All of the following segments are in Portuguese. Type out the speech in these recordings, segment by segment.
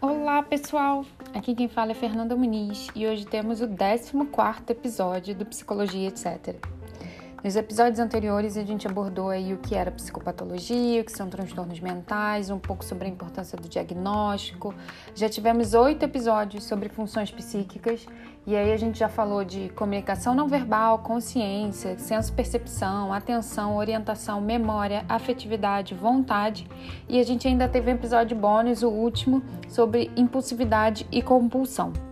Olá pessoal, aqui quem fala é Fernanda Muniz e hoje temos o 14 episódio do Psicologia Etc. Nos episódios anteriores a gente abordou aí o que era psicopatologia, o que são transtornos mentais, um pouco sobre a importância do diagnóstico. Já tivemos oito episódios sobre funções psíquicas e aí a gente já falou de comunicação não verbal, consciência, senso-percepção, atenção, orientação, memória, afetividade, vontade e a gente ainda teve um episódio bônus, o último, sobre impulsividade e compulsão.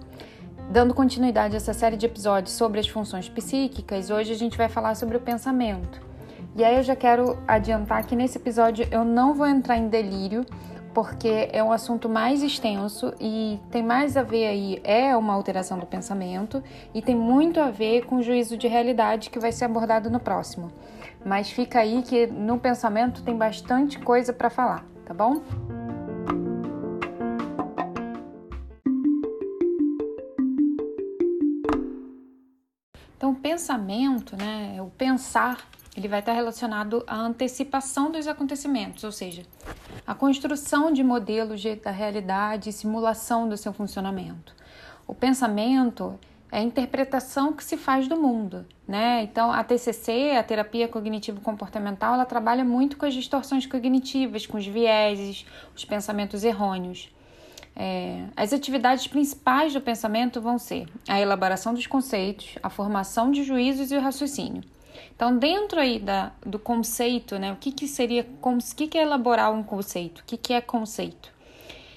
Dando continuidade a essa série de episódios sobre as funções psíquicas, hoje a gente vai falar sobre o pensamento. E aí eu já quero adiantar que nesse episódio eu não vou entrar em delírio, porque é um assunto mais extenso e tem mais a ver aí, é uma alteração do pensamento e tem muito a ver com o juízo de realidade que vai ser abordado no próximo. Mas fica aí que no pensamento tem bastante coisa para falar, tá bom? Então, o pensamento, né, o pensar, ele vai estar relacionado à antecipação dos acontecimentos, ou seja, a construção de modelos da realidade e simulação do seu funcionamento. O pensamento é a interpretação que se faz do mundo, né? Então, a TCC, a terapia cognitivo-comportamental, ela trabalha muito com as distorções cognitivas, com os vieses, os pensamentos errôneos. É, as atividades principais do pensamento vão ser a elaboração dos conceitos, a formação de juízos e o raciocínio. Então, dentro aí da, do conceito, né, o que, que seria, o que, que é elaborar um conceito? O que, que é conceito?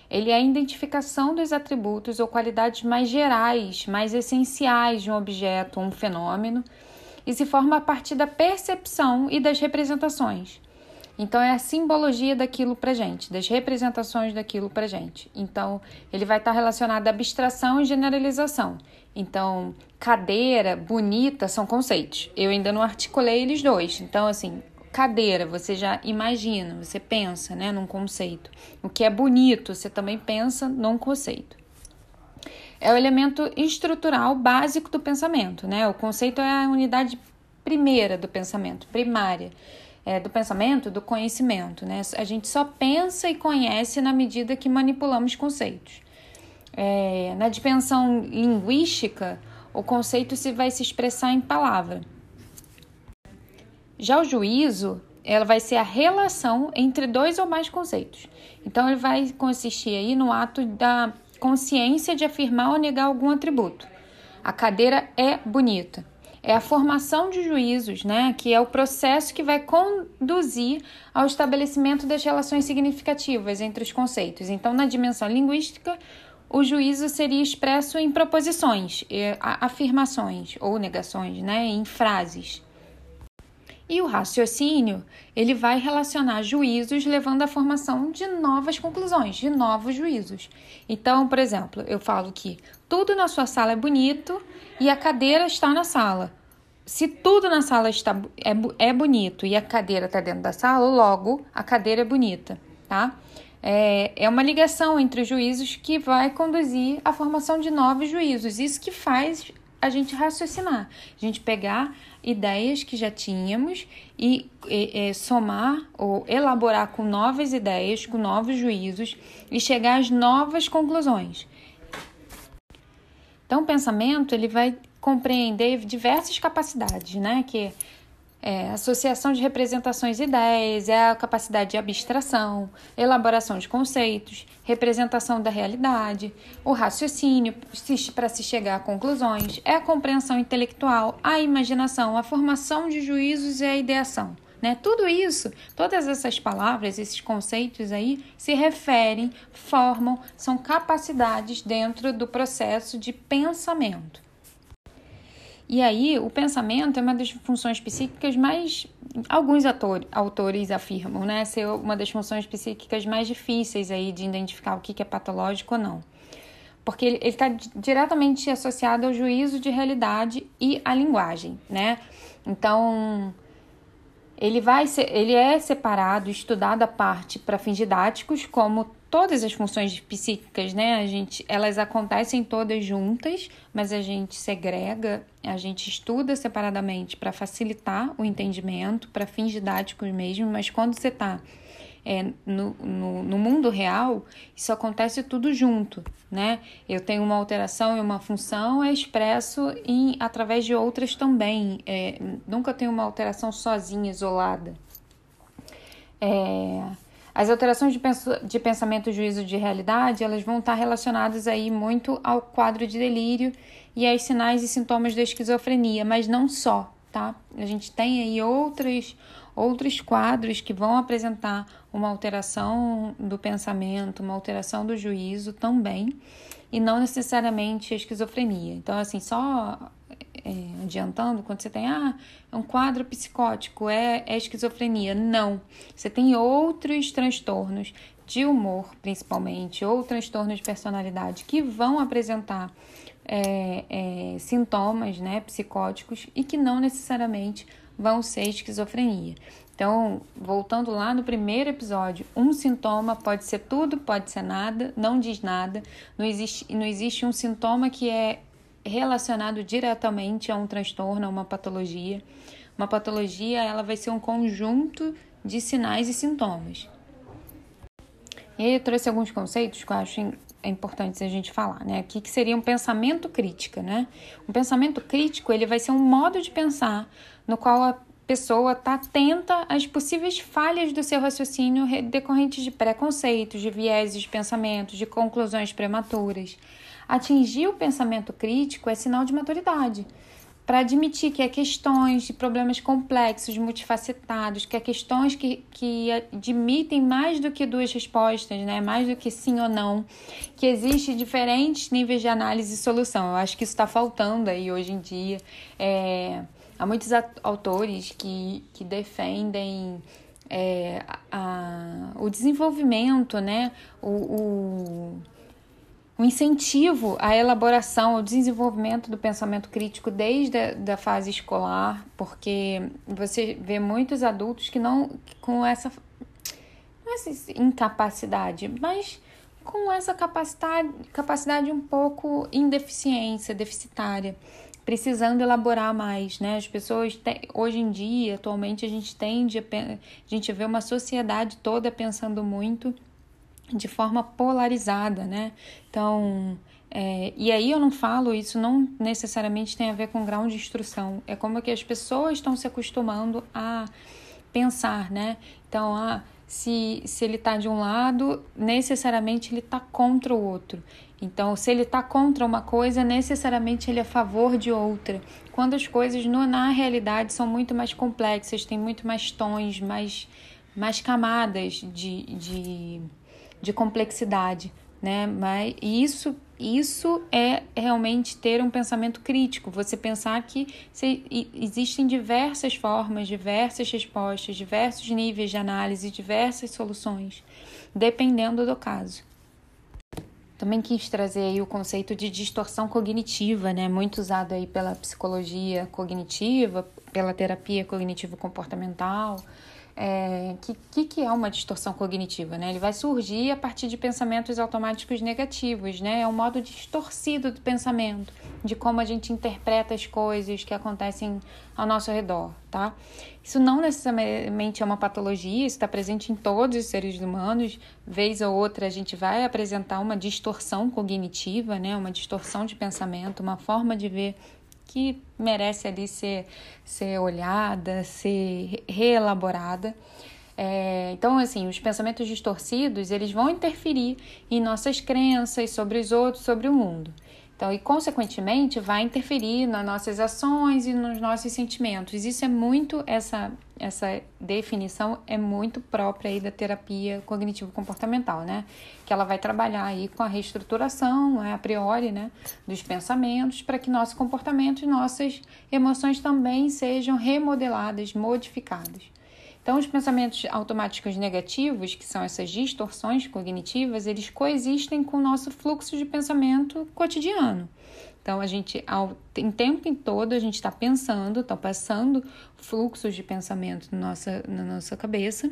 Ele é a identificação dos atributos ou qualidades mais gerais, mais essenciais de um objeto ou um fenômeno, e se forma a partir da percepção e das representações. Então é a simbologia daquilo pra gente, das representações daquilo pra gente. Então ele vai estar relacionado à abstração e generalização. Então, cadeira, bonita são conceitos. Eu ainda não articulei eles dois. Então, assim, cadeira, você já imagina, você pensa, né, num conceito. O que é bonito, você também pensa num conceito. É o elemento estrutural básico do pensamento, né? O conceito é a unidade primeira do pensamento, primária é, do pensamento, do conhecimento. Né? A gente só pensa e conhece na medida que manipulamos conceitos. É, na dimensão linguística, o conceito se vai se expressar em palavra. Já o juízo, ela vai ser a relação entre dois ou mais conceitos. Então, ele vai consistir aí no ato da consciência de afirmar ou negar algum atributo. A cadeira é bonita é a formação de juízos, né, que é o processo que vai conduzir ao estabelecimento das relações significativas entre os conceitos. Então, na dimensão linguística, o juízo seria expresso em proposições, afirmações ou negações, né, em frases. E o raciocínio, ele vai relacionar juízos levando à formação de novas conclusões, de novos juízos. Então, por exemplo, eu falo que tudo na sua sala é bonito e a cadeira está na sala. Se tudo na sala está é, é bonito e a cadeira está dentro da sala, logo a cadeira é bonita, tá? É, é uma ligação entre os juízos que vai conduzir à formação de novos juízos. Isso que faz a gente raciocinar, a gente pegar ideias que já tínhamos e, e, e, somar ou elaborar com novas ideias, com novos juízos e chegar às novas conclusões. Então, o pensamento ele vai compreender diversas capacidades, né? Que é associação de representações e ideias, é a capacidade de abstração, elaboração de conceitos, representação da realidade, o raciocínio para se chegar a conclusões, é a compreensão intelectual, a imaginação, a formação de juízos e a ideação. Né? Tudo isso, todas essas palavras, esses conceitos aí, se referem, formam, são capacidades dentro do processo de pensamento. E aí, o pensamento é uma das funções psíquicas mais. Alguns ator, autores afirmam, né? Ser uma das funções psíquicas mais difíceis aí de identificar o que é patológico ou não. Porque ele está diretamente associado ao juízo de realidade e à linguagem, né? Então, ele vai ser, ele é separado, estudado à parte para fins didáticos, como todas as funções psíquicas, né? A gente, elas acontecem todas juntas, mas a gente segrega, a gente estuda separadamente para facilitar o entendimento, para fins didáticos mesmo, mas quando você está é, no, no, no, mundo real, isso acontece tudo junto, né? Eu tenho uma alteração e uma função, é expresso em, através de outras também. É, nunca tenho uma alteração sozinha, isolada. É, as alterações de, pens de pensamento, juízo de realidade, elas vão estar relacionadas aí muito ao quadro de delírio e aos sinais e sintomas da esquizofrenia, mas não só, tá? A gente tem aí outros, outros quadros que vão apresentar uma alteração do pensamento, uma alteração do juízo também, e não necessariamente a esquizofrenia. Então, assim, só é, adiantando, quando você tem ah, é um quadro psicótico, é, é esquizofrenia. Não. Você tem outros transtornos de humor, principalmente, ou transtornos de personalidade que vão apresentar é, é, sintomas né, psicóticos e que não necessariamente vão ser esquizofrenia. Então, voltando lá no primeiro episódio, um sintoma pode ser tudo, pode ser nada, não diz nada. Não existe, não existe um sintoma que é relacionado diretamente a um transtorno, a uma patologia. Uma patologia, ela vai ser um conjunto de sinais e sintomas. E aí eu trouxe alguns conceitos que eu acho importantes a gente falar, né? Aqui que seria um pensamento crítico, né? Um pensamento crítico, ele vai ser um modo de pensar no qual a pessoa está atenta às possíveis falhas do seu raciocínio decorrentes de preconceitos, de vieses de pensamento, de conclusões prematuras. Atingir o pensamento crítico é sinal de maturidade. Para admitir que há questões de problemas complexos, multifacetados, que há questões que, que admitem mais do que duas respostas, né? mais do que sim ou não, que existem diferentes níveis de análise e solução. Eu acho que isso está faltando aí hoje em dia. É, há muitos autores que, que defendem é, a, o desenvolvimento, né? o, o um incentivo à elaboração, ao desenvolvimento do pensamento crítico desde a da fase escolar, porque você vê muitos adultos que não com essa não essa incapacidade, mas com essa capacidade, capacidade um pouco em deficiência, deficitária, precisando elaborar mais, né? As pessoas te, hoje em dia, atualmente a gente tende a, a gente vê uma sociedade toda pensando muito de forma polarizada, né? Então, é, e aí eu não falo, isso não necessariamente tem a ver com grau de instrução, é como que as pessoas estão se acostumando a pensar, né? Então, ah, se, se ele está de um lado, necessariamente ele está contra o outro. Então, se ele está contra uma coisa, necessariamente ele é a favor de outra. Quando as coisas no, na realidade são muito mais complexas, tem muito mais tons, mais, mais camadas de, de de complexidade, né? Mas isso isso é realmente ter um pensamento crítico, você pensar que se, existem diversas formas, diversas respostas, diversos níveis de análise, diversas soluções, dependendo do caso. Também quis trazer aí o conceito de distorção cognitiva, né, muito usado aí pela psicologia cognitiva, pela terapia cognitivo comportamental, é, que, que, que é uma distorção cognitiva? Né? Ele vai surgir a partir de pensamentos automáticos negativos, né? É um modo distorcido do pensamento, de como a gente interpreta as coisas que acontecem ao nosso redor, tá? Isso não necessariamente é uma patologia, isso está presente em todos os seres humanos. Vez ou outra a gente vai apresentar uma distorção cognitiva, né? Uma distorção de pensamento, uma forma de ver que merece ali ser, ser olhada, ser reelaborada. É, então, assim, os pensamentos distorcidos, eles vão interferir em nossas crenças sobre os outros, sobre o mundo. Então, e consequentemente, vai interferir nas nossas ações e nos nossos sentimentos. Isso é muito, essa, essa definição é muito própria aí da terapia cognitivo-comportamental, né? Que ela vai trabalhar aí com a reestruturação, né, a priori, né, dos pensamentos, para que nosso comportamento e nossas emoções também sejam remodeladas, modificadas. Então, os pensamentos automáticos negativos, que são essas distorções cognitivas, eles coexistem com o nosso fluxo de pensamento cotidiano. Então, a gente, ao, em tempo em todo, a gente está pensando, está passando fluxos de pensamento na nossa, na nossa cabeça.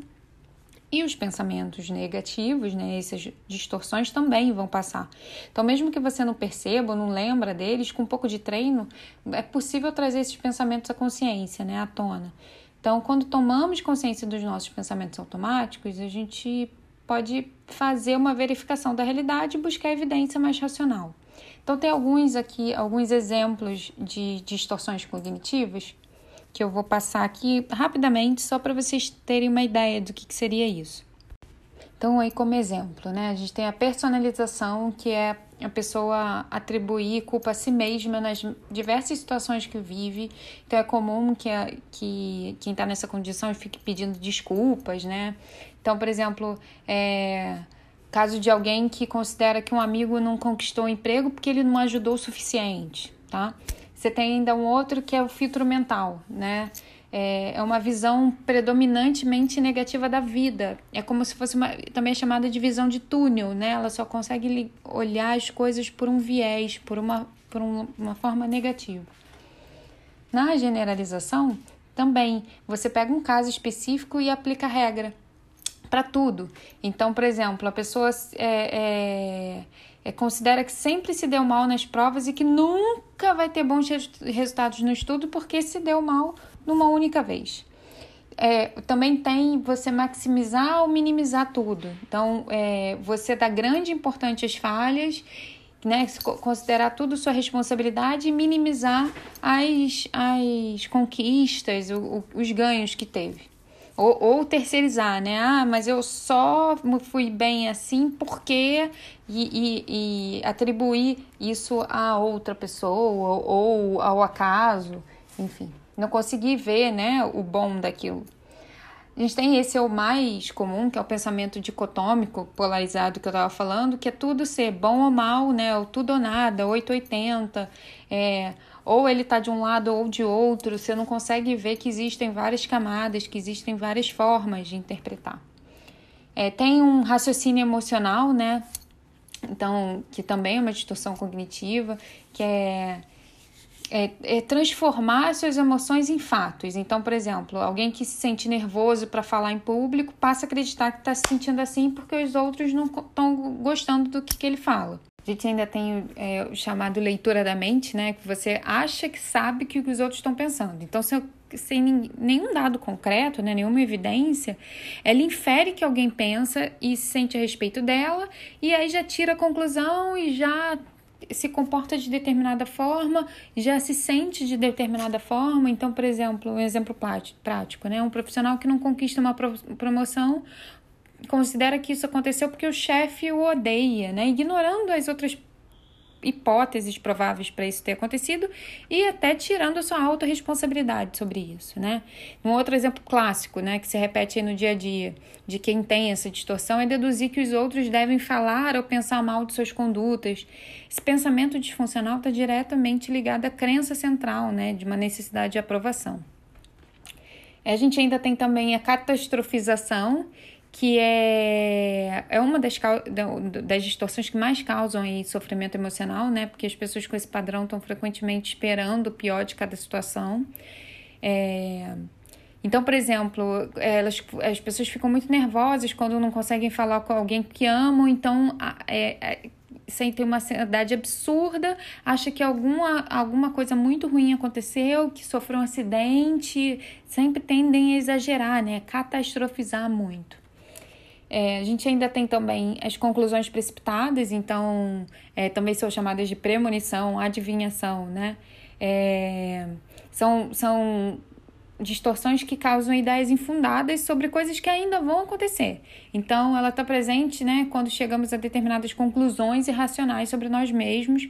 E os pensamentos negativos, né, essas distorções também vão passar. Então, mesmo que você não perceba não lembra deles, com um pouco de treino, é possível trazer esses pensamentos à consciência, né, à tona. Então, quando tomamos consciência dos nossos pensamentos automáticos, a gente pode fazer uma verificação da realidade e buscar evidência mais racional. Então, tem alguns aqui, alguns exemplos de distorções cognitivas que eu vou passar aqui rapidamente só para vocês terem uma ideia do que, que seria isso. Então, aí como exemplo, né, a gente tem a personalização, que é a pessoa atribuir culpa a si mesma nas diversas situações que vive. Então, é comum que, a, que quem está nessa condição fique pedindo desculpas, né? Então, por exemplo, é, caso de alguém que considera que um amigo não conquistou o emprego porque ele não ajudou o suficiente, tá? Você tem ainda um outro que é o filtro mental, né? É, é uma visão predominantemente negativa da vida. É como se fosse uma, também é chamada de visão de túnel, né? Ela só consegue olhar as coisas por um viés, por uma, por um, uma forma negativa. Na generalização, também você pega um caso específico e aplica a regra para tudo. Então, por exemplo, a pessoa é, é é, considera que sempre se deu mal nas provas e que nunca vai ter bons resultados no estudo porque se deu mal numa única vez. É, também tem você maximizar ou minimizar tudo. Então, é, você dá grande importância às falhas, né, considerar tudo sua responsabilidade e minimizar as, as conquistas, o, o, os ganhos que teve. Ou, ou, terceirizar, né? Ah, mas eu só fui bem assim porque. E, e, e atribuir isso a outra pessoa ou ao acaso, enfim. Não consegui ver, né, o bom daquilo. A gente tem esse é o mais comum, que é o pensamento dicotômico, polarizado que eu estava falando, que é tudo ser bom ou mal, né? Ou tudo ou nada, 880. É, ou ele está de um lado ou de outro, você não consegue ver que existem várias camadas, que existem várias formas de interpretar. É, tem um raciocínio emocional, né? Então, que também é uma distorção cognitiva, que é, é, é transformar suas emoções em fatos. Então, por exemplo, alguém que se sente nervoso para falar em público passa a acreditar que está se sentindo assim porque os outros não estão gostando do que, que ele fala. A gente ainda tem é, o chamado leitura da mente, né? Que você acha que sabe o que os outros estão pensando. Então, se, sem nenhum dado concreto, né, nenhuma evidência, ela infere que alguém pensa e se sente a respeito dela, e aí já tira a conclusão e já se comporta de determinada forma, já se sente de determinada forma. Então, por exemplo, um exemplo prático, né? Um profissional que não conquista uma promoção considera que isso aconteceu porque o chefe o odeia, né? Ignorando as outras hipóteses prováveis para isso ter acontecido e até tirando a sua autorresponsabilidade sobre isso, né? Um outro exemplo clássico, né, que se repete no dia a dia, de quem tem essa distorção é deduzir que os outros devem falar ou pensar mal de suas condutas. Esse pensamento disfuncional está diretamente ligado à crença central, né, de uma necessidade de aprovação. A gente ainda tem também a catastrofização, que é, é uma das, das distorções que mais causam aí sofrimento emocional, né? Porque as pessoas com esse padrão estão frequentemente esperando o pior de cada situação. É, então, por exemplo, elas, as pessoas ficam muito nervosas quando não conseguem falar com alguém que amam, então é, é, sentem uma ansiedade absurda, acha que alguma, alguma coisa muito ruim aconteceu, que sofreu um acidente, sempre tendem a exagerar, né? Catastrofizar muito. É, a gente ainda tem também as conclusões precipitadas, então é, também são chamadas de premonição, adivinhação, né? É, são, são distorções que causam ideias infundadas sobre coisas que ainda vão acontecer. Então, ela está presente né, quando chegamos a determinadas conclusões irracionais sobre nós mesmos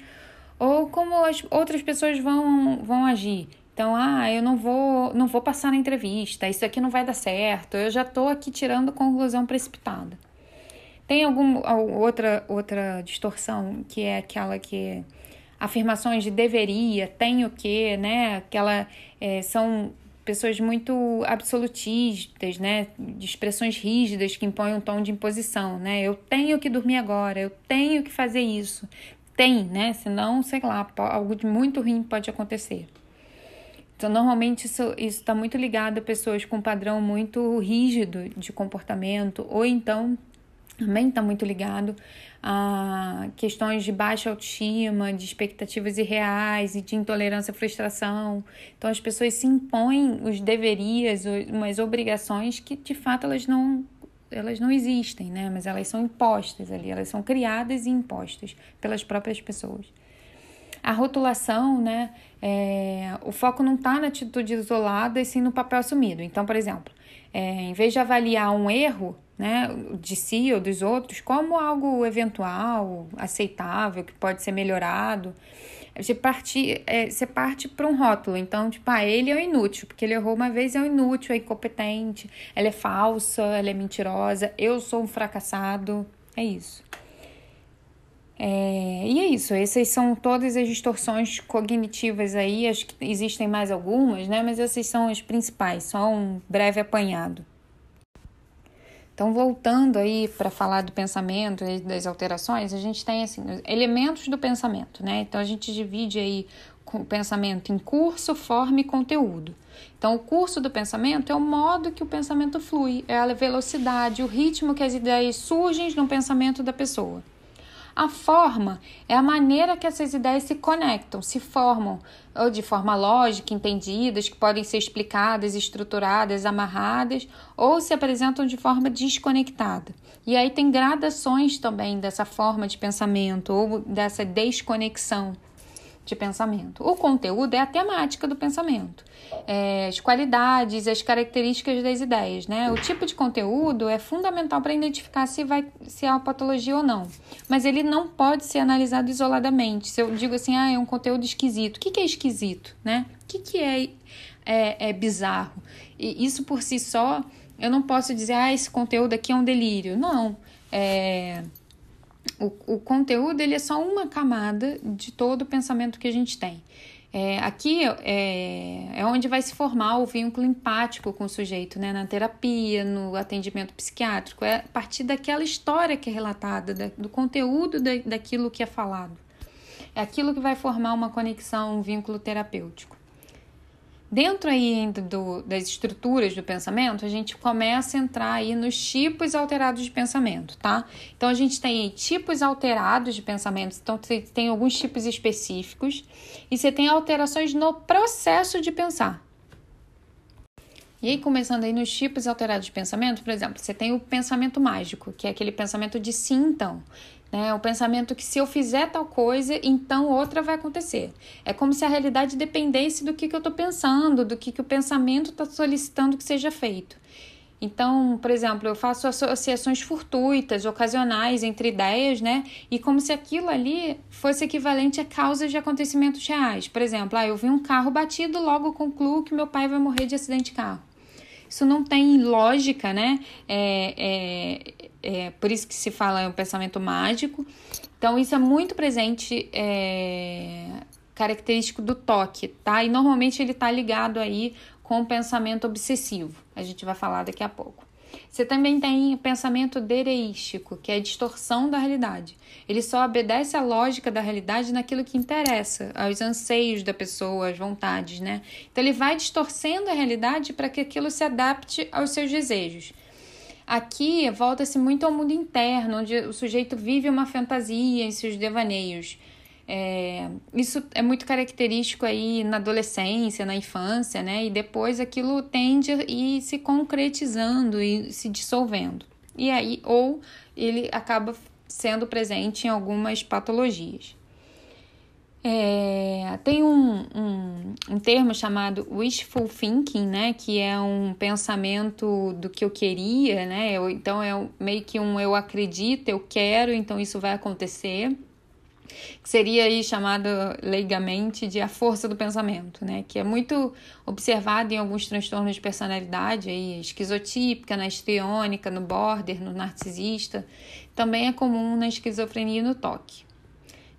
ou como as outras pessoas vão, vão agir. Então, ah, eu não vou, não vou passar na entrevista, isso aqui não vai dar certo, eu já estou aqui tirando conclusão precipitada. Tem alguma outra, outra distorção que é aquela que afirmações de deveria, tem o que, né? Aquela é, são pessoas muito absolutistas, né? De expressões rígidas que impõem um tom de imposição, né? Eu tenho que dormir agora, eu tenho que fazer isso. Tem, né? Senão, sei lá, algo de muito ruim pode acontecer. Então, normalmente isso está muito ligado a pessoas com um padrão muito rígido de comportamento, ou então também está muito ligado a questões de baixa autoestima, de expectativas irreais e de intolerância à frustração. Então as pessoas se impõem os deverias, umas obrigações que de fato elas não elas não existem, né? Mas elas são impostas ali, elas são criadas e impostas pelas próprias pessoas. A rotulação, né? É, o foco não está na atitude isolada e sim no papel assumido. Então, por exemplo, é, em vez de avaliar um erro, né, de si ou dos outros como algo eventual, aceitável, que pode ser melhorado. Você parte, é, você parte para um rótulo. Então, tipo, ah, ele é o inútil, porque ele errou uma vez, é o inútil, é incompetente, ela é falsa, ela é mentirosa, eu sou um fracassado. É isso. É, e é isso, essas são todas as distorções cognitivas aí, acho que existem mais algumas, né? Mas essas são as principais, só um breve apanhado. Então, voltando aí para falar do pensamento e das alterações, a gente tem assim, elementos do pensamento, né? Então a gente divide aí o pensamento em curso, forma e conteúdo. Então, o curso do pensamento é o modo que o pensamento flui, é a velocidade, o ritmo que as ideias surgem no pensamento da pessoa. A forma é a maneira que essas ideias se conectam, se formam, ou de forma lógica, entendidas, que podem ser explicadas, estruturadas, amarradas, ou se apresentam de forma desconectada. E aí tem gradações também dessa forma de pensamento ou dessa desconexão de pensamento. O conteúdo é a temática do pensamento, é, as qualidades, as características das ideias, né? O tipo de conteúdo é fundamental para identificar se vai se há uma patologia ou não, mas ele não pode ser analisado isoladamente. Se eu digo assim, ah, é um conteúdo esquisito, o que, que é esquisito, né? O que, que é, é, é bizarro? E isso por si só, eu não posso dizer, ah, esse conteúdo aqui é um delírio. Não. É, o, o conteúdo ele é só uma camada de todo o pensamento que a gente tem. É, aqui é, é onde vai se formar o vínculo empático com o sujeito, né? na terapia, no atendimento psiquiátrico. É a partir daquela história que é relatada, da, do conteúdo da, daquilo que é falado. É aquilo que vai formar uma conexão, um vínculo terapêutico. Dentro aí do, das estruturas do pensamento, a gente começa a entrar aí nos tipos alterados de pensamento, tá? Então a gente tem aí tipos alterados de pensamento, então você tem alguns tipos específicos e você tem alterações no processo de pensar. E aí, começando aí nos tipos alterados de pensamento, por exemplo, você tem o pensamento mágico, que é aquele pensamento de sim, então. Né? O pensamento que se eu fizer tal coisa, então outra vai acontecer. É como se a realidade dependesse do que, que eu estou pensando, do que, que o pensamento está solicitando que seja feito. Então, por exemplo, eu faço associações fortuitas, ocasionais entre ideias, né? E como se aquilo ali fosse equivalente a causas de acontecimentos reais. Por exemplo, ah, eu vi um carro batido, logo concluo que meu pai vai morrer de acidente de carro. Isso não tem lógica, né? É, é, é por isso que se fala o pensamento mágico. Então, isso é muito presente, é, característico do toque, tá? E normalmente ele tá ligado aí com o pensamento obsessivo. A gente vai falar daqui a pouco. Você também tem o pensamento dereístico, que é a distorção da realidade. Ele só obedece à lógica da realidade naquilo que interessa, aos anseios da pessoa, às vontades, né? Então ele vai distorcendo a realidade para que aquilo se adapte aos seus desejos. Aqui volta-se muito ao mundo interno, onde o sujeito vive uma fantasia em seus devaneios. É, isso é muito característico aí na adolescência, na infância, né? E depois aquilo tende a ir se concretizando e se dissolvendo. E aí, ou ele acaba sendo presente em algumas patologias. É, tem um, um, um, termo chamado wishful thinking, né? Que é um pensamento do que eu queria, né? Eu, então é meio que um eu acredito, eu quero, então isso vai acontecer que seria aí chamado leigamente de a força do pensamento, né? Que é muito observado em alguns transtornos de personalidade, aí, esquizotípica, na histriônica, no border, no narcisista. Também é comum na esquizofrenia e no toque.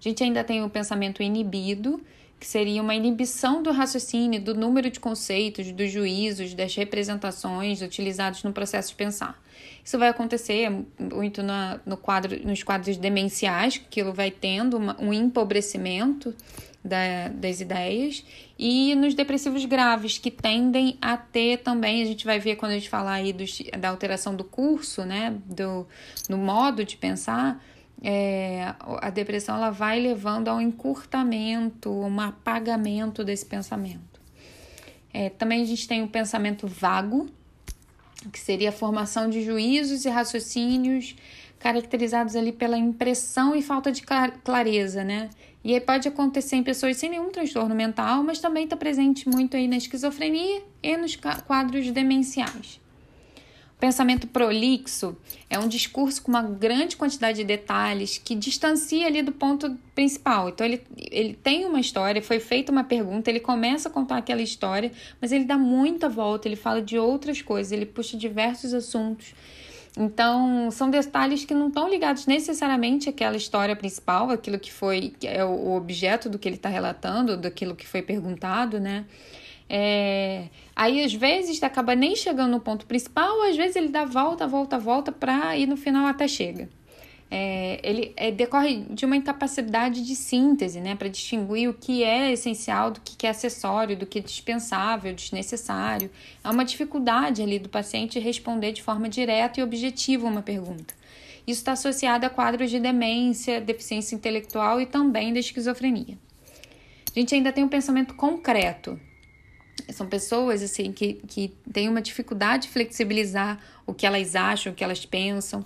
A gente ainda tem o pensamento inibido, que seria uma inibição do raciocínio, do número de conceitos, dos juízos, das representações utilizados no processo de pensar. Isso vai acontecer muito na, no quadro, nos quadros demenciais, que aquilo vai tendo uma, um empobrecimento da, das ideias, e nos depressivos graves, que tendem a ter também, a gente vai ver quando a gente falar aí dos, da alteração do curso, né, do, no modo de pensar, é, a depressão ela vai levando ao encurtamento, um apagamento desse pensamento. É, também a gente tem o pensamento vago, que seria a formação de juízos e raciocínios caracterizados ali pela impressão e falta de clareza, né? E aí pode acontecer em pessoas sem nenhum transtorno mental, mas também está presente muito aí na esquizofrenia e nos quadros demenciais. Pensamento prolixo é um discurso com uma grande quantidade de detalhes que distancia ali do ponto principal. Então, ele, ele tem uma história, foi feita uma pergunta, ele começa a contar aquela história, mas ele dá muita volta, ele fala de outras coisas, ele puxa diversos assuntos. Então, são detalhes que não estão ligados necessariamente àquela história principal, aquilo que foi que é o objeto do que ele está relatando, daquilo que foi perguntado, né? É, aí às vezes acaba nem chegando no ponto principal, ou às vezes ele dá volta, volta, volta para ir no final até chega. É, ele é, decorre de uma incapacidade de síntese, né, para distinguir o que é essencial do que é acessório, do que é dispensável, desnecessário. Há uma dificuldade ali do paciente responder de forma direta e objetiva uma pergunta. Isso está associado a quadros de demência, deficiência intelectual e também da esquizofrenia. A gente ainda tem um pensamento concreto, são pessoas assim que, que têm uma dificuldade de flexibilizar o que elas acham, o que elas pensam.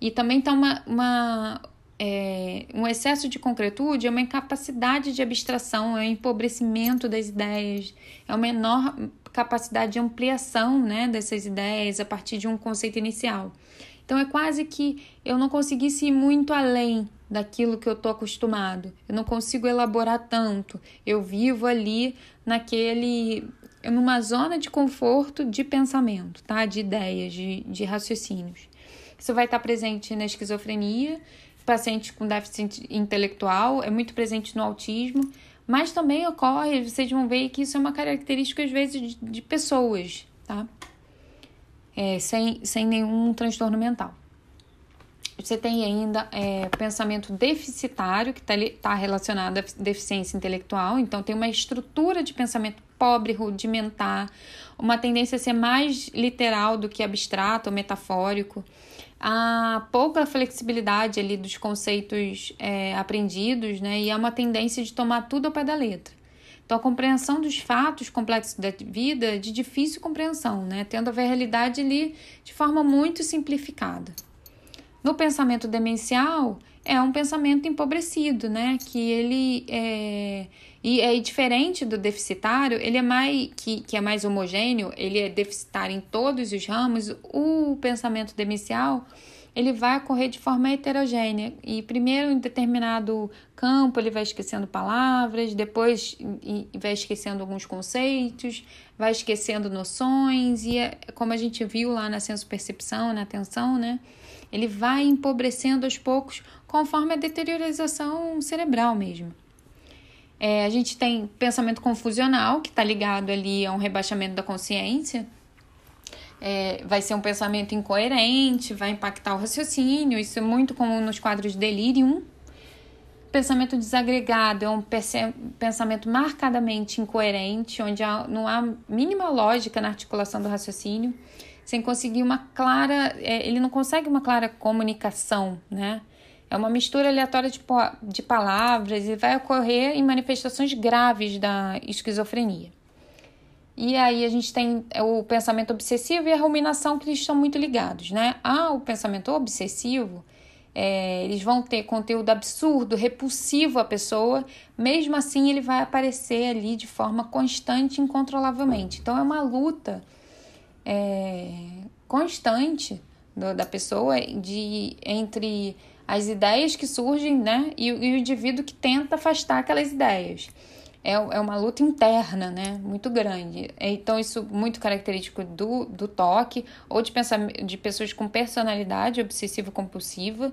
E também está uma, uma é, um excesso de concretude, é uma incapacidade de abstração, é um empobrecimento das ideias, é uma menor capacidade de ampliação né, dessas ideias a partir de um conceito inicial. Então é quase que eu não conseguisse ir muito além daquilo que eu estou acostumado. Eu não consigo elaborar tanto. Eu vivo ali naquele numa zona de conforto de pensamento, tá? De ideias, de, de raciocínios. Isso vai estar presente na esquizofrenia, paciente com déficit intelectual, é muito presente no autismo, mas também ocorre, vocês vão ver que isso é uma característica, às vezes, de, de pessoas, tá? É, sem, sem nenhum transtorno mental. Você tem ainda é, pensamento deficitário, que está tá relacionado à deficiência intelectual, então tem uma estrutura de pensamento pobre, rudimentar, uma tendência a ser mais literal do que abstrato ou metafórico, a pouca flexibilidade ali dos conceitos é, aprendidos, né? E há uma tendência de tomar tudo ao pé da letra. Então, a compreensão dos fatos complexos da vida é de difícil compreensão, né? Tendo a ver a realidade ali de forma muito simplificada. No pensamento demencial, é um pensamento empobrecido, né? Que ele é, e é diferente do deficitário, ele é mais que, que é mais homogêneo, ele é deficitário em todos os ramos. O pensamento demencial ele vai ocorrer de forma heterogênea e primeiro em determinado campo ele vai esquecendo palavras, depois vai esquecendo alguns conceitos, vai esquecendo noções e é, como a gente viu lá na senso percepção, na atenção, né? Ele vai empobrecendo aos poucos conforme a deteriorização cerebral mesmo. É, a gente tem pensamento confusional, que está ligado ali a um rebaixamento da consciência. É, vai ser um pensamento incoerente, vai impactar o raciocínio. Isso é muito comum nos quadros de delírio. Pensamento desagregado é um pensamento marcadamente incoerente, onde não há mínima lógica na articulação do raciocínio, sem conseguir uma clara. É, ele não consegue uma clara comunicação, né? É uma mistura aleatória de, de palavras e vai ocorrer em manifestações graves da esquizofrenia. E aí a gente tem o pensamento obsessivo e a ruminação que eles estão muito ligados, né? Ah, o pensamento obsessivo, é, eles vão ter conteúdo absurdo, repulsivo à pessoa, mesmo assim ele vai aparecer ali de forma constante, incontrolavelmente. Então é uma luta é, constante do, da pessoa de entre as ideias que surgem, né? E, e o indivíduo que tenta afastar aquelas ideias. É, é uma luta interna, né? Muito grande. Então, isso muito característico do, do toque ou de, pensar, de pessoas com personalidade obsessiva-compulsiva.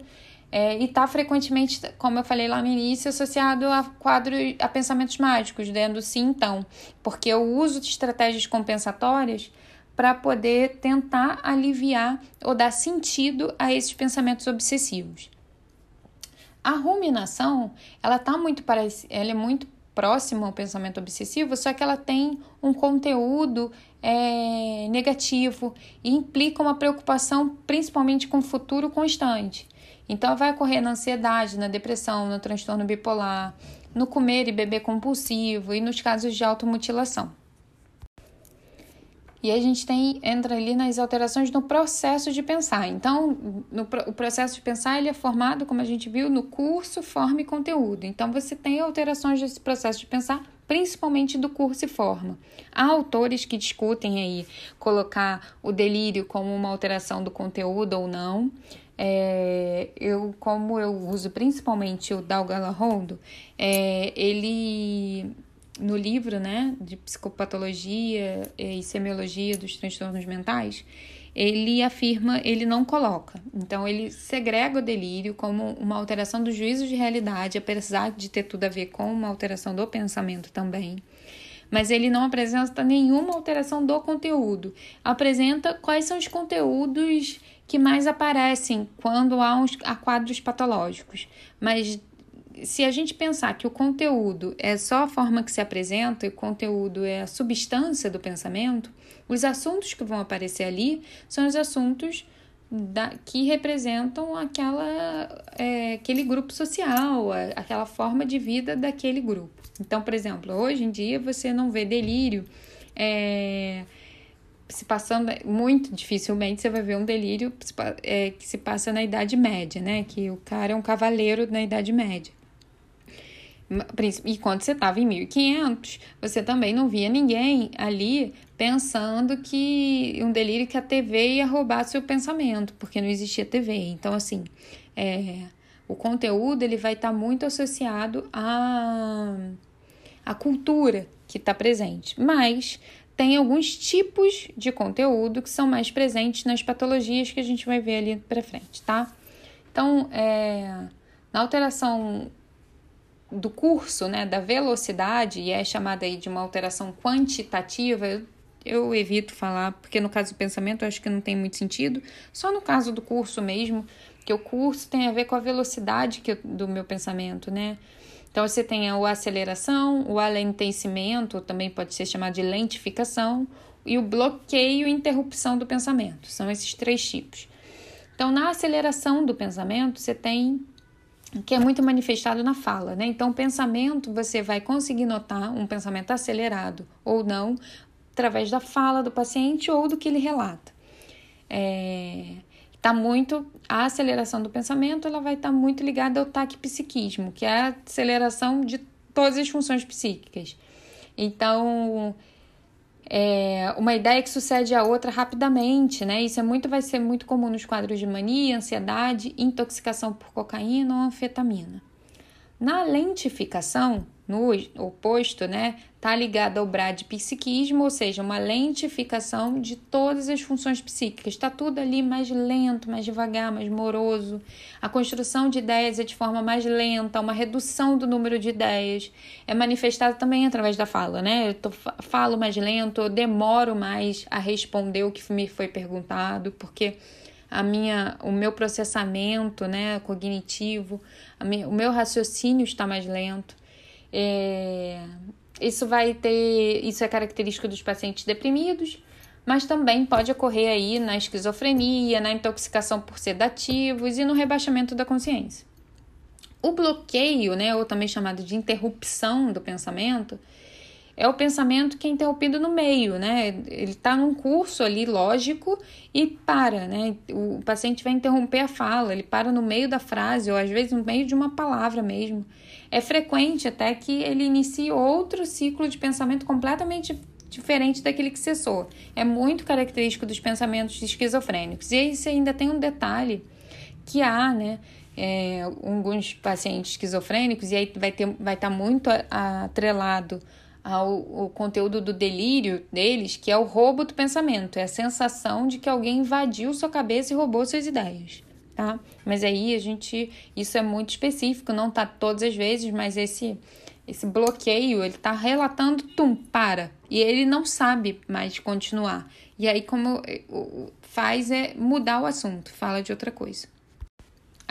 é, e está frequentemente, como eu falei lá no início, associado a quadros, a pensamentos mágicos, dando sim então, porque eu uso de estratégias compensatórias para poder tentar aliviar ou dar sentido a esses pensamentos obsessivos. A ruminação, ela tá muito ela é muito próxima ao pensamento obsessivo, só que ela tem um conteúdo é, negativo e implica uma preocupação principalmente com o futuro constante. Então, vai ocorrer na ansiedade, na depressão, no transtorno bipolar, no comer e beber compulsivo e nos casos de automutilação. E a gente tem entra ali nas alterações no processo de pensar. Então, no, o processo de pensar ele é formado, como a gente viu, no curso, forma e conteúdo. Então, você tem alterações desse processo de pensar, principalmente do curso e forma. Há autores que discutem aí colocar o delírio como uma alteração do conteúdo ou não. É, eu, como eu uso principalmente o Dalgalahondo, é, ele no livro, né, de psicopatologia e semiologia dos transtornos mentais, ele afirma, ele não coloca. Então, ele segrega o delírio como uma alteração do juízo de realidade, apesar de ter tudo a ver com uma alteração do pensamento também. Mas ele não apresenta nenhuma alteração do conteúdo. Apresenta quais são os conteúdos que mais aparecem quando há, uns, há quadros patológicos. Mas se a gente pensar que o conteúdo é só a forma que se apresenta e o conteúdo é a substância do pensamento, os assuntos que vão aparecer ali são os assuntos da, que representam aquela, é, aquele grupo social, a, aquela forma de vida daquele grupo. Então, por exemplo, hoje em dia você não vê delírio. É, se passando muito dificilmente você vai ver um delírio é, que se passa na Idade Média, né? Que o cara é um cavaleiro na Idade Média. E quando você estava em 1500, você também não via ninguém ali pensando que um delírio que a TV ia roubar seu pensamento, porque não existia TV. Então, assim, é, o conteúdo ele vai estar tá muito associado à, à cultura que está presente. Mas tem alguns tipos de conteúdo que são mais presentes nas patologias que a gente vai ver ali para frente, tá? Então, é, na alteração do curso, né, da velocidade, e é chamada aí de uma alteração quantitativa, eu, eu evito falar, porque no caso do pensamento eu acho que não tem muito sentido, só no caso do curso mesmo, que o curso tem a ver com a velocidade que, do meu pensamento, né? Então você tem a aceleração, o alentecimento, também pode ser chamado de lentificação, e o bloqueio e interrupção do pensamento. São esses três tipos. Então, na aceleração do pensamento, você tem que é muito manifestado na fala, né? Então, pensamento você vai conseguir notar um pensamento acelerado ou não através da fala do paciente ou do que ele relata. É, tá muito a aceleração do pensamento, ela vai estar tá muito ligada ao taquipsiquismo, que é a aceleração de todas as funções psíquicas. Então, é, uma ideia que sucede a outra rapidamente, né? Isso é muito, vai ser muito comum nos quadros de mania, ansiedade, intoxicação por cocaína ou anfetamina. Na lentificação, no oposto, né, tá ligado ao bradipsiquismo, ou seja, uma lentificação de todas as funções psíquicas. Está tudo ali mais lento, mais devagar, mais moroso. A construção de ideias é de forma mais lenta, uma redução do número de ideias. É manifestada também através da fala, né? Eu tô, falo mais lento, eu demoro mais a responder o que me foi perguntado, porque a minha, o meu processamento né, cognitivo, minha, o meu raciocínio está mais lento. É, isso vai ter, isso é característico dos pacientes deprimidos, mas também pode ocorrer aí na esquizofrenia, na intoxicação por sedativos e no rebaixamento da consciência. O bloqueio, né, ou também chamado de interrupção do pensamento, é o pensamento que é interrompido no meio, né? Ele está num curso ali lógico e para, né? O paciente vai interromper a fala, ele para no meio da frase ou às vezes no meio de uma palavra mesmo. É frequente até que ele inicie outro ciclo de pensamento completamente diferente daquele que cessou. É muito característico dos pensamentos esquizofrênicos. E aí você ainda tem um detalhe que há, né? É, alguns pacientes esquizofrênicos, e aí vai estar vai tá muito atrelado ao, conteúdo do delírio deles, que é o roubo do pensamento, é a sensação de que alguém invadiu sua cabeça e roubou suas ideias. tá? Mas aí a gente, isso é muito específico, não tá todas as vezes, mas esse esse bloqueio, ele tá relatando, tum, para. E ele não sabe mais continuar. E aí, como faz é mudar o assunto, fala de outra coisa.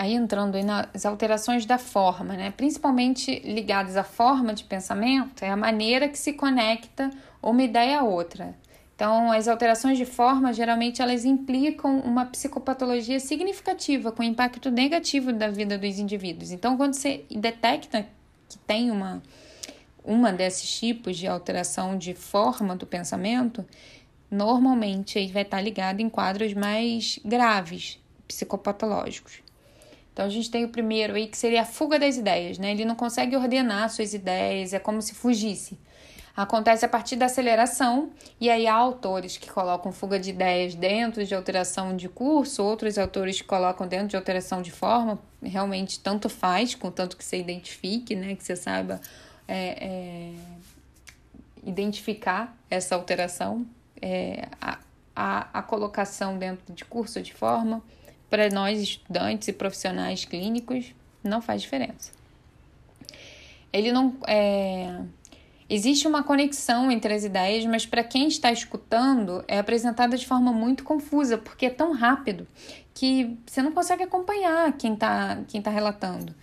Aí entrando aí nas alterações da forma, né? Principalmente ligadas à forma de pensamento, é a maneira que se conecta uma ideia a outra. Então, as alterações de forma, geralmente, elas implicam uma psicopatologia significativa, com impacto negativo da vida dos indivíduos. Então, quando você detecta que tem uma, uma desses tipos de alteração de forma do pensamento, normalmente aí vai estar ligado em quadros mais graves, psicopatológicos. Então, a gente tem o primeiro aí, que seria a fuga das ideias, né? Ele não consegue ordenar suas ideias, é como se fugisse. Acontece a partir da aceleração, e aí há autores que colocam fuga de ideias dentro de alteração de curso, outros autores que colocam dentro de alteração de forma, realmente tanto faz, contanto que você identifique, né, que você saiba é, é, identificar essa alteração, é, a, a, a colocação dentro de curso de forma, para nós estudantes e profissionais clínicos, não faz diferença. Ele não. É, Existe uma conexão entre as ideias, mas para quem está escutando é apresentada de forma muito confusa, porque é tão rápido que você não consegue acompanhar quem está quem tá relatando.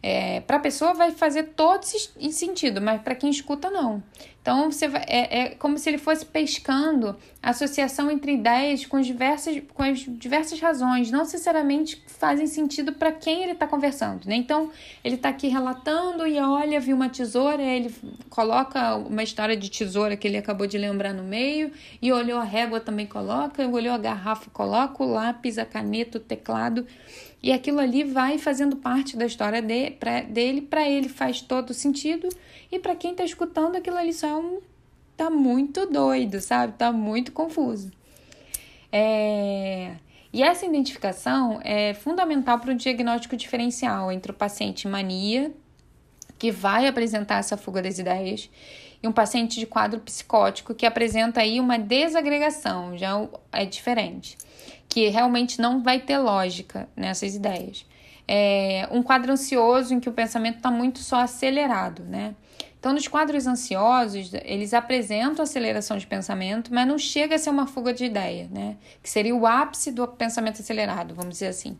É, para a pessoa vai fazer todo sentido, mas para quem escuta, não. Então, você vai, é, é como se ele fosse pescando associação entre ideias com, diversas, com as diversas razões, não necessariamente fazem sentido para quem ele está conversando. Né? Então, ele está aqui relatando e olha, viu uma tesoura, ele coloca uma história de tesoura que ele acabou de lembrar no meio, e olhou a régua também coloca, olhou a garrafa, coloca o lápis, a caneta, o teclado. E aquilo ali vai fazendo parte da história de, pra, dele, para ele faz todo sentido, e para quem está escutando, aquilo ali só é um. tá muito doido, sabe? Tá muito confuso. É... E essa identificação é fundamental para o diagnóstico diferencial entre o paciente mania, que vai apresentar essa fuga das ideias, e um paciente de quadro psicótico que apresenta aí uma desagregação, já é diferente que realmente não vai ter lógica nessas ideias. É um quadro ansioso em que o pensamento está muito só acelerado, né? Então, nos quadros ansiosos, eles apresentam aceleração de pensamento, mas não chega a ser uma fuga de ideia, né? Que seria o ápice do pensamento acelerado, vamos dizer assim.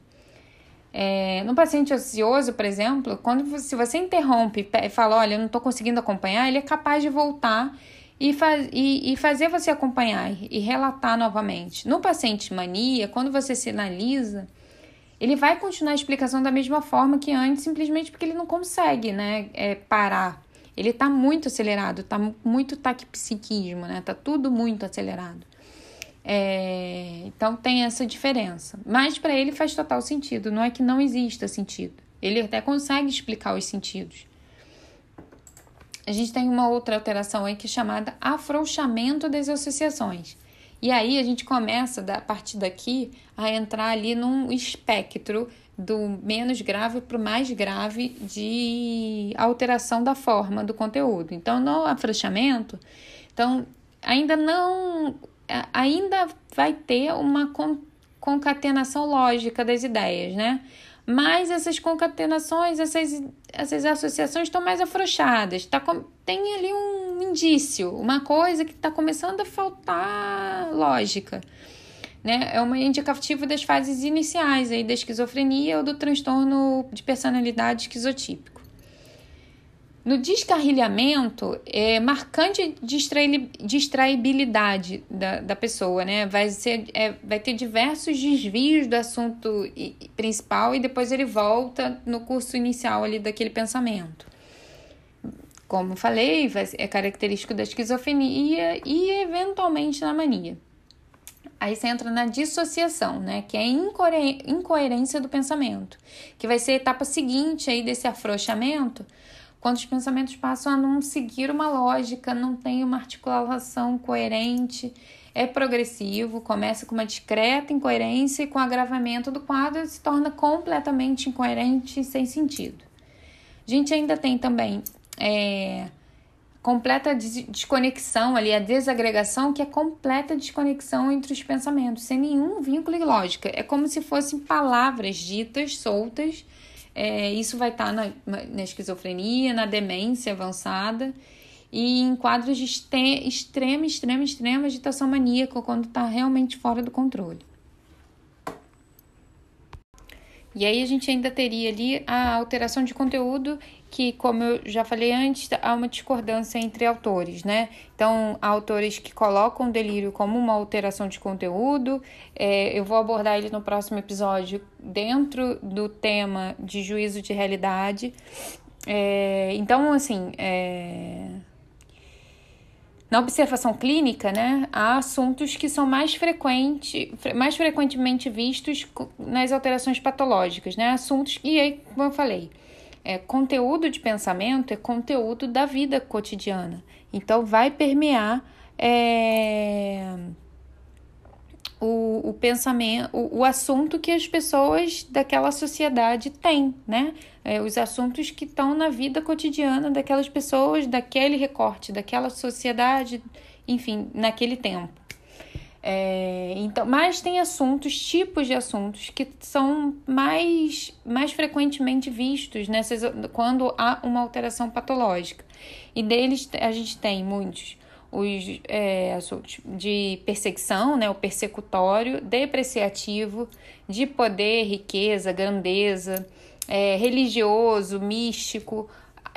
É, no paciente ansioso, por exemplo, quando se você interrompe e fala, olha, eu não estou conseguindo acompanhar, ele é capaz de voltar e, faz, e, e fazer você acompanhar e relatar novamente. No paciente mania, quando você sinaliza, ele vai continuar a explicação da mesma forma que antes, simplesmente porque ele não consegue né, é, parar. Ele está muito acelerado, está muito taquipsiquismo, né? Tá tudo muito acelerado. É, então tem essa diferença. Mas para ele faz total sentido, não é que não exista sentido. Ele até consegue explicar os sentidos a gente tem uma outra alteração aí que é chamada afrouxamento das associações. E aí a gente começa, a partir daqui, a entrar ali num espectro do menos grave para o mais grave de alteração da forma do conteúdo. Então, no afrouxamento, então, ainda não. Ainda vai ter uma concatenação lógica das ideias, né? mas essas concatenações, essas, essas associações estão mais afrouxadas. Tá com, tem ali um indício, uma coisa que está começando a faltar lógica. Né? É uma indicativo das fases iniciais aí da esquizofrenia ou do transtorno de personalidade esquizotípico. No descarrilhamento, é marcante distraibilidade da, da pessoa, né? Vai, ser, é, vai ter diversos desvios do assunto principal e depois ele volta no curso inicial ali daquele pensamento. Como falei, é característico da esquizofrenia e eventualmente na mania. Aí você entra na dissociação, né? Que é a incoerência do pensamento, que vai ser a etapa seguinte aí desse afrouxamento quando os pensamentos passam a não seguir uma lógica, não tem uma articulação coerente, é progressivo, começa com uma discreta incoerência e com agravamento do quadro se torna completamente incoerente e sem sentido. A gente ainda tem também é, completa desconexão ali, a desagregação, que é completa desconexão entre os pensamentos, sem nenhum vínculo e lógica. É como se fossem palavras ditas, soltas. É, isso vai estar tá na, na esquizofrenia, na demência avançada e em quadros de extrema, extrema, extrema agitação maníaca, quando está realmente fora do controle. E aí a gente ainda teria ali a alteração de conteúdo, que, como eu já falei antes, há uma discordância entre autores, né? Então, há autores que colocam o delírio como uma alteração de conteúdo. É, eu vou abordar ele no próximo episódio dentro do tema de juízo de realidade. É, então, assim, é, na observação clínica, né, há assuntos que são mais, frequente, mais frequentemente vistos nas alterações patológicas, né? Assuntos, e aí, como eu falei, é, conteúdo de pensamento é conteúdo da vida cotidiana. Então, vai permear é, o, o pensamento, o, o assunto que as pessoas daquela sociedade têm, né? É, os assuntos que estão na vida cotidiana daquelas pessoas, daquele recorte, daquela sociedade, enfim, naquele tempo. É, então, mas tem assuntos, tipos de assuntos que são mais, mais frequentemente vistos nessas, quando há uma alteração patológica. E deles a gente tem muitos os é, assuntos de perseguição, né, o persecutório, depreciativo, de poder, riqueza, grandeza, é, religioso, místico,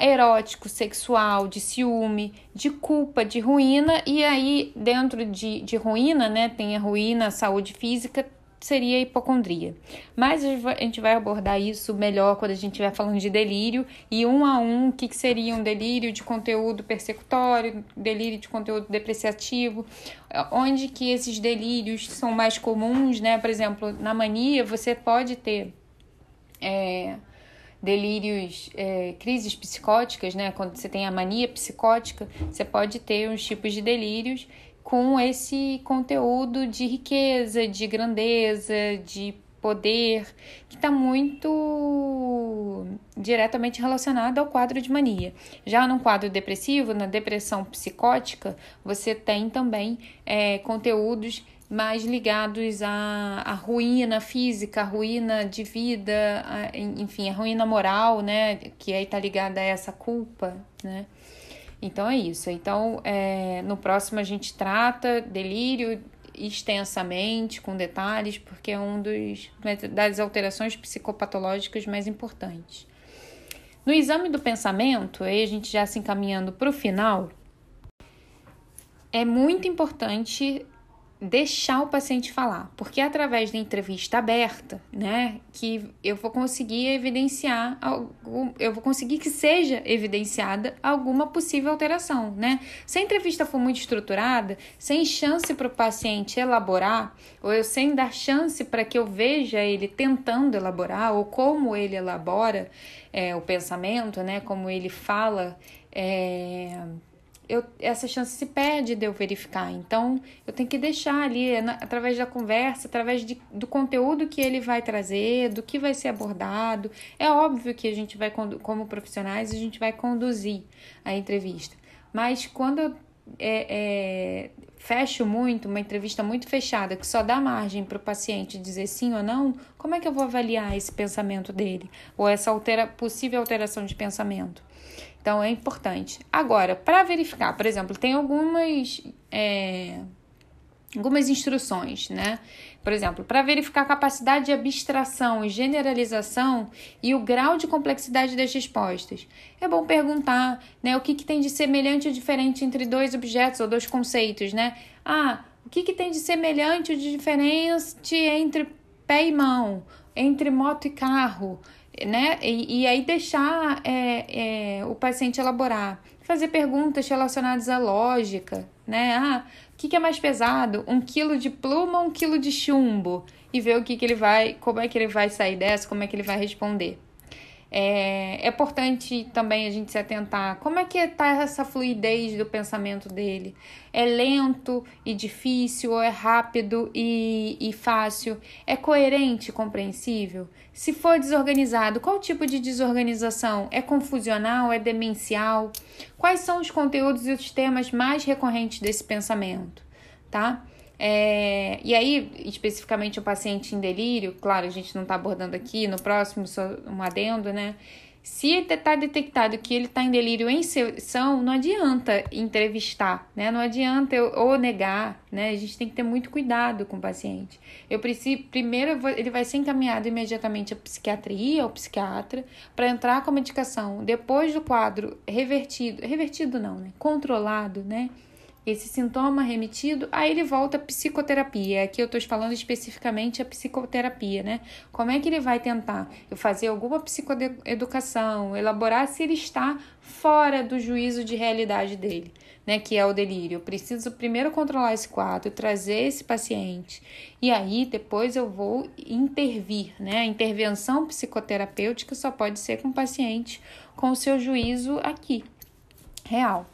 erótico, sexual, de ciúme, de culpa, de ruína, e aí dentro de, de ruína, né, tem a ruína, a saúde física, seria a hipocondria. Mas a gente vai abordar isso melhor quando a gente estiver falando de delírio e um a um o que, que seria um delírio de conteúdo persecutório, delírio de conteúdo depreciativo, onde que esses delírios são mais comuns, né? Por exemplo, na mania você pode ter é, delírios, é, crises psicóticas, né? Quando você tem a mania psicótica, você pode ter uns tipos de delírios com esse conteúdo de riqueza, de grandeza, de poder, que está muito diretamente relacionado ao quadro de mania. Já no quadro depressivo, na depressão psicótica, você tem também é, conteúdos mais ligados à, à ruína física, à ruína de vida, a, enfim, a ruína moral, né? Que aí está ligada a essa culpa, né? Então é isso. Então, é, no próximo a gente trata delírio extensamente, com detalhes, porque é um dos das alterações psicopatológicas mais importantes. No exame do pensamento, aí a gente já se encaminhando para o final, é muito importante deixar o paciente falar, porque é através da entrevista aberta, né, que eu vou conseguir evidenciar algum, eu vou conseguir que seja evidenciada alguma possível alteração, né? Se a entrevista for muito estruturada, sem chance para o paciente elaborar, ou eu sem dar chance para que eu veja ele tentando elaborar ou como ele elabora é, o pensamento, né, como ele fala é, eu, essa chance se perde de eu verificar. Então, eu tenho que deixar ali, é através da conversa, através de, do conteúdo que ele vai trazer, do que vai ser abordado. É óbvio que a gente vai, como profissionais, a gente vai conduzir a entrevista. Mas quando eu é, é, fecho muito, uma entrevista muito fechada, que só dá margem para o paciente dizer sim ou não, como é que eu vou avaliar esse pensamento dele? Ou essa altera, possível alteração de pensamento? Então é importante. Agora, para verificar, por exemplo, tem algumas, é, algumas instruções, né? Por exemplo, para verificar a capacidade de abstração e generalização e o grau de complexidade das respostas. É bom perguntar né, o que, que tem de semelhante ou diferente entre dois objetos ou dois conceitos, né? Ah, o que, que tem de semelhante ou de diferente entre pé e mão, entre moto e carro? Né? E, e aí deixar é, é, o paciente elaborar, fazer perguntas relacionadas à lógica, né? Ah, o que, que é mais pesado? Um quilo de pluma ou um quilo de chumbo? E ver o que, que ele vai, como é que ele vai sair dessa, como é que ele vai responder. É, é importante também a gente se atentar como é que está essa fluidez do pensamento dele. É lento e difícil, ou é rápido e, e fácil? É coerente e compreensível? Se for desorganizado, qual tipo de desorganização? É confusional? É demencial? Quais são os conteúdos e os temas mais recorrentes desse pensamento? Tá? É, e aí, especificamente o paciente em delírio, claro, a gente não está abordando aqui, no próximo, só um adendo, né? Se está detectado que ele está em delírio em sessão, não adianta entrevistar, né? Não adianta eu, ou negar, né? A gente tem que ter muito cuidado com o paciente. Eu preciso, primeiro, vou, ele vai ser encaminhado imediatamente à psiquiatria, ao psiquiatra, para entrar com a medicação. Depois do quadro revertido, revertido não, né? Controlado, né? Esse sintoma remetido, aí ele volta à psicoterapia. Aqui eu estou falando especificamente a psicoterapia, né? Como é que ele vai tentar fazer alguma psicoeducação, elaborar se ele está fora do juízo de realidade dele, né? Que é o delírio. Eu preciso primeiro controlar esse quadro, trazer esse paciente e aí depois eu vou intervir, né? A intervenção psicoterapêutica só pode ser com o paciente com o seu juízo aqui, real.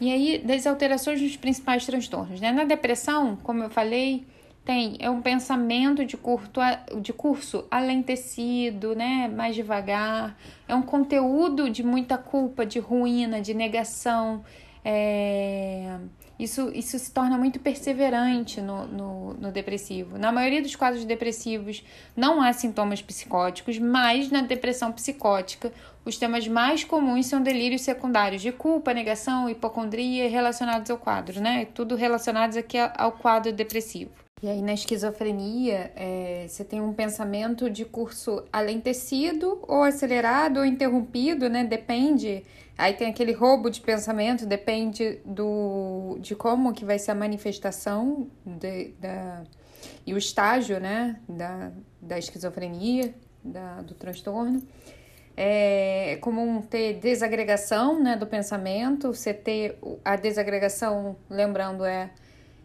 E aí, das alterações dos principais transtornos, né? Na depressão, como eu falei, tem é um pensamento de, curto, de curso alentecido, né? Mais devagar. É um conteúdo de muita culpa, de ruína, de negação. É, isso, isso se torna muito perseverante no, no, no, depressivo. Na maioria dos quadros depressivos não há sintomas psicóticos, mas na depressão psicótica, os temas mais comuns são delírios secundários de culpa, negação, hipocondria relacionados ao quadro, né? Tudo relacionados aqui ao quadro depressivo. E aí, na esquizofrenia, é, você tem um pensamento de curso alentecido ou acelerado ou interrompido, né? Depende Aí tem aquele roubo de pensamento, depende do, de como que vai ser a manifestação de, da, e o estágio né, da, da esquizofrenia, da, do transtorno. É comum ter desagregação né, do pensamento, você ter a desagregação, lembrando, é,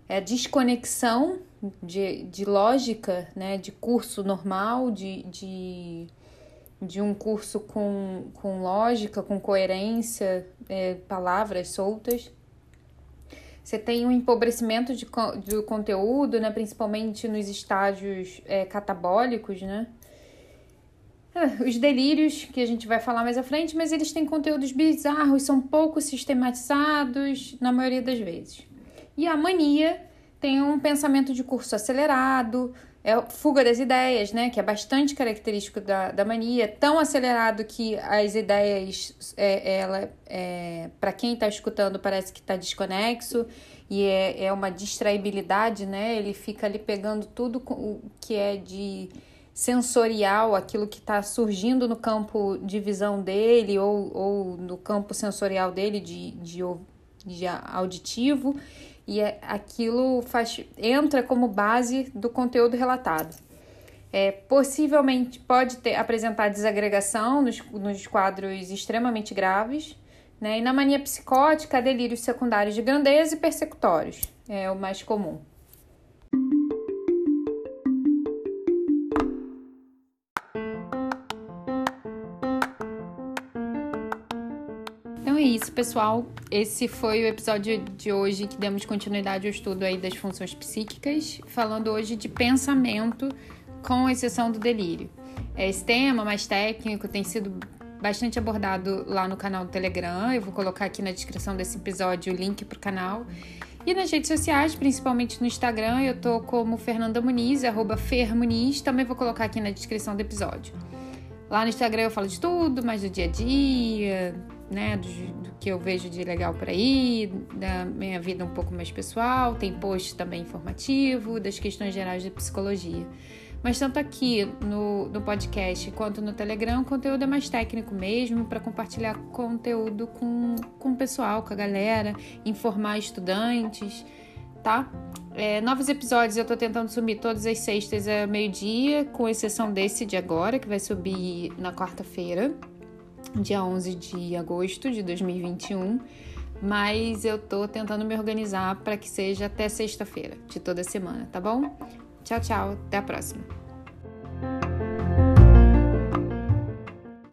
é a desconexão de, de lógica, né, de curso normal, de, de de um curso com, com lógica, com coerência, é, palavras soltas. Você tem um empobrecimento de, do conteúdo, né, principalmente nos estágios é, catabólicos, né? Os delírios, que a gente vai falar mais à frente, mas eles têm conteúdos bizarros, são pouco sistematizados na maioria das vezes. E a mania tem um pensamento de curso acelerado, é fuga das ideias, né? Que é bastante característico da, da mania, tão acelerado que as ideias, é, ela, é, para quem está escutando, parece que está desconexo e é, é uma distraibilidade, né? Ele fica ali pegando tudo o que é de sensorial, aquilo que está surgindo no campo de visão dele ou, ou no campo sensorial dele de, de, de auditivo e é, aquilo faz, entra como base do conteúdo relatado. É, possivelmente pode ter, apresentar desagregação nos, nos quadros extremamente graves, né? e na mania psicótica, delírios secundários de grandeza e persecutórios, é o mais comum. Pessoal. Esse foi o episódio de hoje que demos continuidade ao estudo aí das funções psíquicas, falando hoje de pensamento, com exceção do delírio. Esse tema mais técnico tem sido bastante abordado lá no canal do Telegram. Eu vou colocar aqui na descrição desse episódio o link para o canal. E nas redes sociais, principalmente no Instagram, eu tô como Fernanda Muniz, arroba Fermuniz. Também vou colocar aqui na descrição do episódio. Lá no Instagram eu falo de tudo, mais do dia a dia, né, do, do, que eu vejo de legal por aí, da minha vida um pouco mais pessoal, tem post também informativo, das questões gerais de psicologia. Mas tanto aqui no, no podcast quanto no Telegram, o conteúdo é mais técnico mesmo, para compartilhar conteúdo com, com o pessoal, com a galera, informar estudantes, tá? É, novos episódios eu tô tentando subir todas as sextas a meio-dia, com exceção desse de agora, que vai subir na quarta-feira dia 11 de agosto de 2021, mas eu tô tentando me organizar para que seja até sexta-feira de toda semana, tá bom? Tchau, tchau, até a próxima.